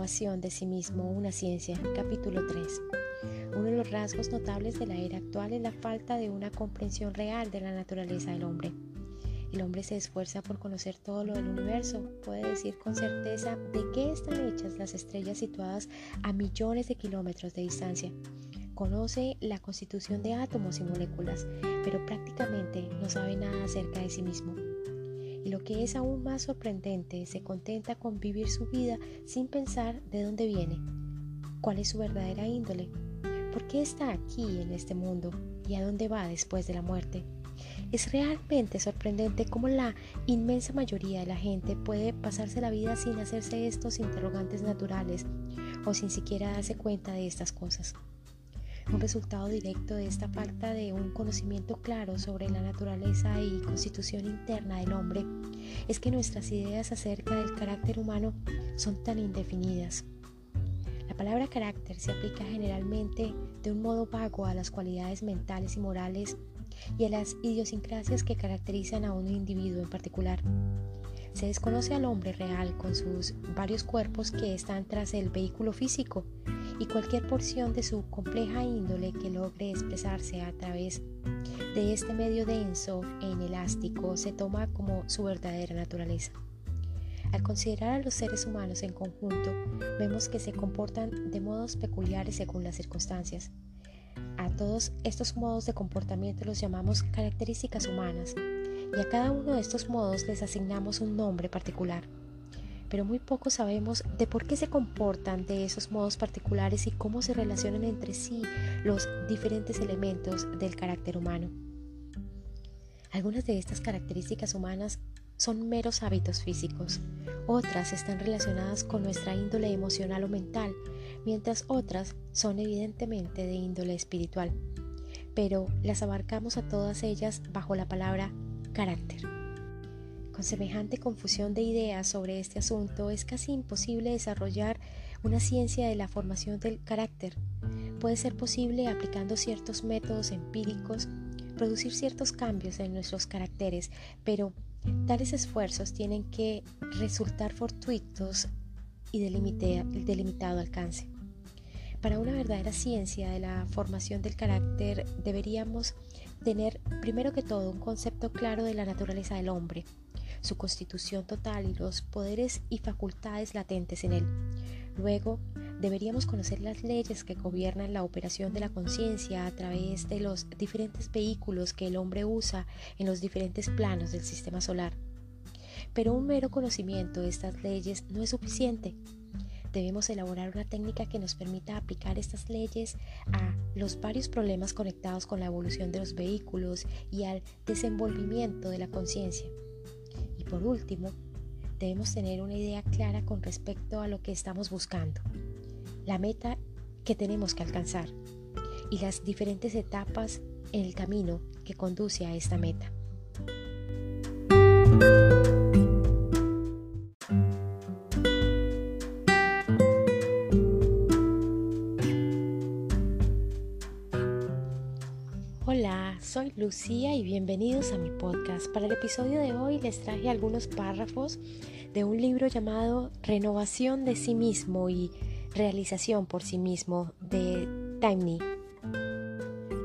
De sí mismo, una ciencia, capítulo 3. Uno de los rasgos notables de la era actual es la falta de una comprensión real de la naturaleza del hombre. El hombre se esfuerza por conocer todo lo del universo, puede decir con certeza de qué están hechas las estrellas situadas a millones de kilómetros de distancia. Conoce la constitución de átomos y moléculas, pero prácticamente no sabe nada acerca de sí mismo. Y lo que es aún más sorprendente, se contenta con vivir su vida sin pensar de dónde viene, cuál es su verdadera índole, por qué está aquí en este mundo y a dónde va después de la muerte. Es realmente sorprendente cómo la inmensa mayoría de la gente puede pasarse la vida sin hacerse estos interrogantes naturales o sin siquiera darse cuenta de estas cosas. Un resultado directo de esta falta de un conocimiento claro sobre la naturaleza y constitución interna del hombre es que nuestras ideas acerca del carácter humano son tan indefinidas. La palabra carácter se aplica generalmente de un modo vago a las cualidades mentales y morales y a las idiosincrasias que caracterizan a un individuo en particular. Se desconoce al hombre real con sus varios cuerpos que están tras el vehículo físico y cualquier porción de su compleja índole que logre expresarse a través de este medio denso e inelástico se toma como su verdadera naturaleza. Al considerar a los seres humanos en conjunto, vemos que se comportan de modos peculiares según las circunstancias. A todos estos modos de comportamiento los llamamos características humanas y a cada uno de estos modos les asignamos un nombre particular pero muy poco sabemos de por qué se comportan de esos modos particulares y cómo se relacionan entre sí los diferentes elementos del carácter humano. Algunas de estas características humanas son meros hábitos físicos, otras están relacionadas con nuestra índole emocional o mental, mientras otras son evidentemente de índole espiritual, pero las abarcamos a todas ellas bajo la palabra carácter. Con semejante confusión de ideas sobre este asunto es casi imposible desarrollar una ciencia de la formación del carácter. Puede ser posible, aplicando ciertos métodos empíricos, producir ciertos cambios en nuestros caracteres, pero tales esfuerzos tienen que resultar fortuitos y de delimitado alcance. Para una verdadera ciencia de la formación del carácter deberíamos tener primero que todo un concepto claro de la naturaleza del hombre, su constitución total y los poderes y facultades latentes en él. Luego, deberíamos conocer las leyes que gobiernan la operación de la conciencia a través de los diferentes vehículos que el hombre usa en los diferentes planos del sistema solar. Pero un mero conocimiento de estas leyes no es suficiente. Debemos elaborar una técnica que nos permita aplicar estas leyes a los varios problemas conectados con la evolución de los vehículos y al desenvolvimiento de la conciencia por último, debemos tener una idea clara con respecto a lo que estamos buscando, la meta que tenemos que alcanzar y las diferentes etapas en el camino que conduce a esta meta. Soy Lucía y bienvenidos a mi podcast. Para el episodio de hoy les traje algunos párrafos de un libro llamado Renovación de sí mismo y Realización por sí mismo de Timely.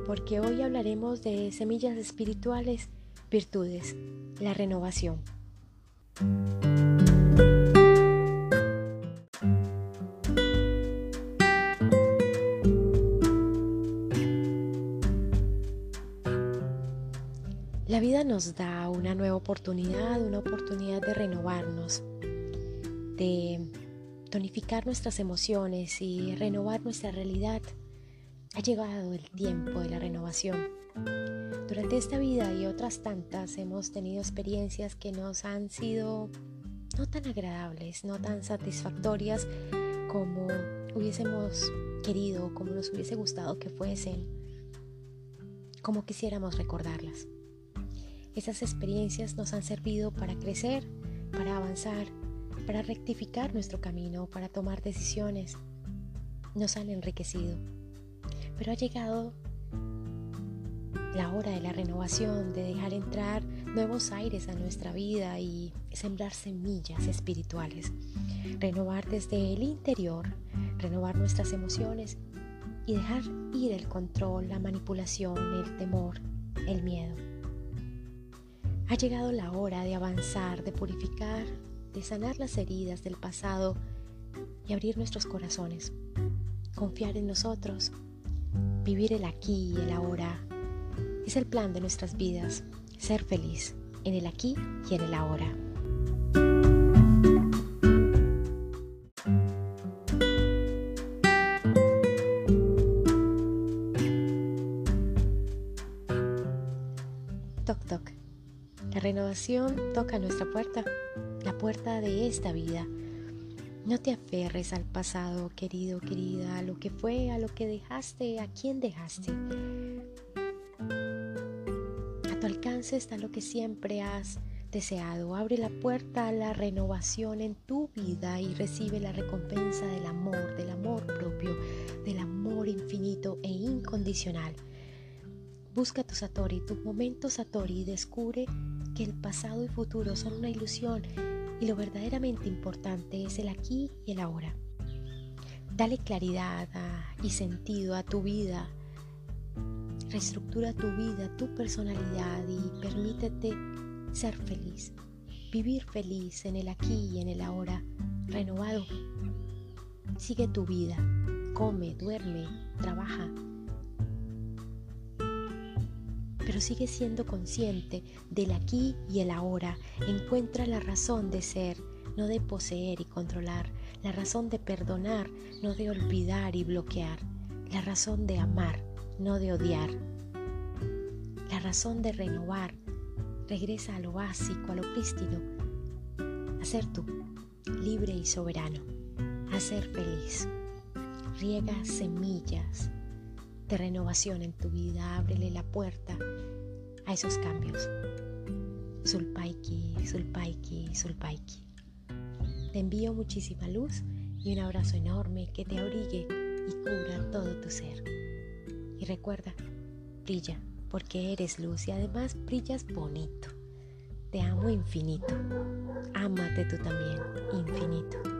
Porque hoy hablaremos de semillas espirituales, virtudes, la renovación. La vida nos da una nueva oportunidad, una oportunidad de renovarnos, de tonificar nuestras emociones y renovar nuestra realidad. Ha llegado el tiempo de la renovación. Durante esta vida y otras tantas hemos tenido experiencias que nos han sido no tan agradables, no tan satisfactorias como hubiésemos querido, como nos hubiese gustado que fuesen, como quisiéramos recordarlas. Esas experiencias nos han servido para crecer, para avanzar, para rectificar nuestro camino, para tomar decisiones. Nos han enriquecido. Pero ha llegado la hora de la renovación, de dejar entrar nuevos aires a nuestra vida y sembrar semillas espirituales. Renovar desde el interior, renovar nuestras emociones y dejar ir el control, la manipulación, el temor, el miedo. Ha llegado la hora de avanzar, de purificar, de sanar las heridas del pasado y abrir nuestros corazones. Confiar en nosotros, vivir el aquí y el ahora. Es el plan de nuestras vidas, ser feliz en el aquí y en el ahora. Toc toc. La renovación toca nuestra puerta, la puerta de esta vida. No te aferres al pasado, querido, querida, a lo que fue, a lo que dejaste, a quién dejaste. A tu alcance está lo que siempre has deseado. Abre la puerta a la renovación en tu vida y recibe la recompensa del amor, del amor propio, del amor infinito e incondicional. Busca tu Satori, tu momento Satori y descubre que el pasado y futuro son una ilusión y lo verdaderamente importante es el aquí y el ahora. Dale claridad y sentido a tu vida. Reestructura tu vida, tu personalidad y permítete ser feliz. Vivir feliz en el aquí y en el ahora, renovado. Sigue tu vida, come, duerme, trabaja, pero sigue siendo consciente del aquí y el ahora. Encuentra la razón de ser, no de poseer y controlar, la razón de perdonar, no de olvidar y bloquear, la razón de amar, no de odiar, la razón de renovar. Regresa a lo básico, a lo prístino, a ser tú, libre y soberano, a ser feliz. Riega semillas de renovación en tu vida, ábrele la puerta a esos cambios. Sulpaiki, Sulpaiki, Sulpaiki. Te envío muchísima luz y un abrazo enorme que te abrigue y cubra todo tu ser. Y recuerda, brilla porque eres luz y además brillas bonito. Te amo infinito. Ámate tú también, infinito.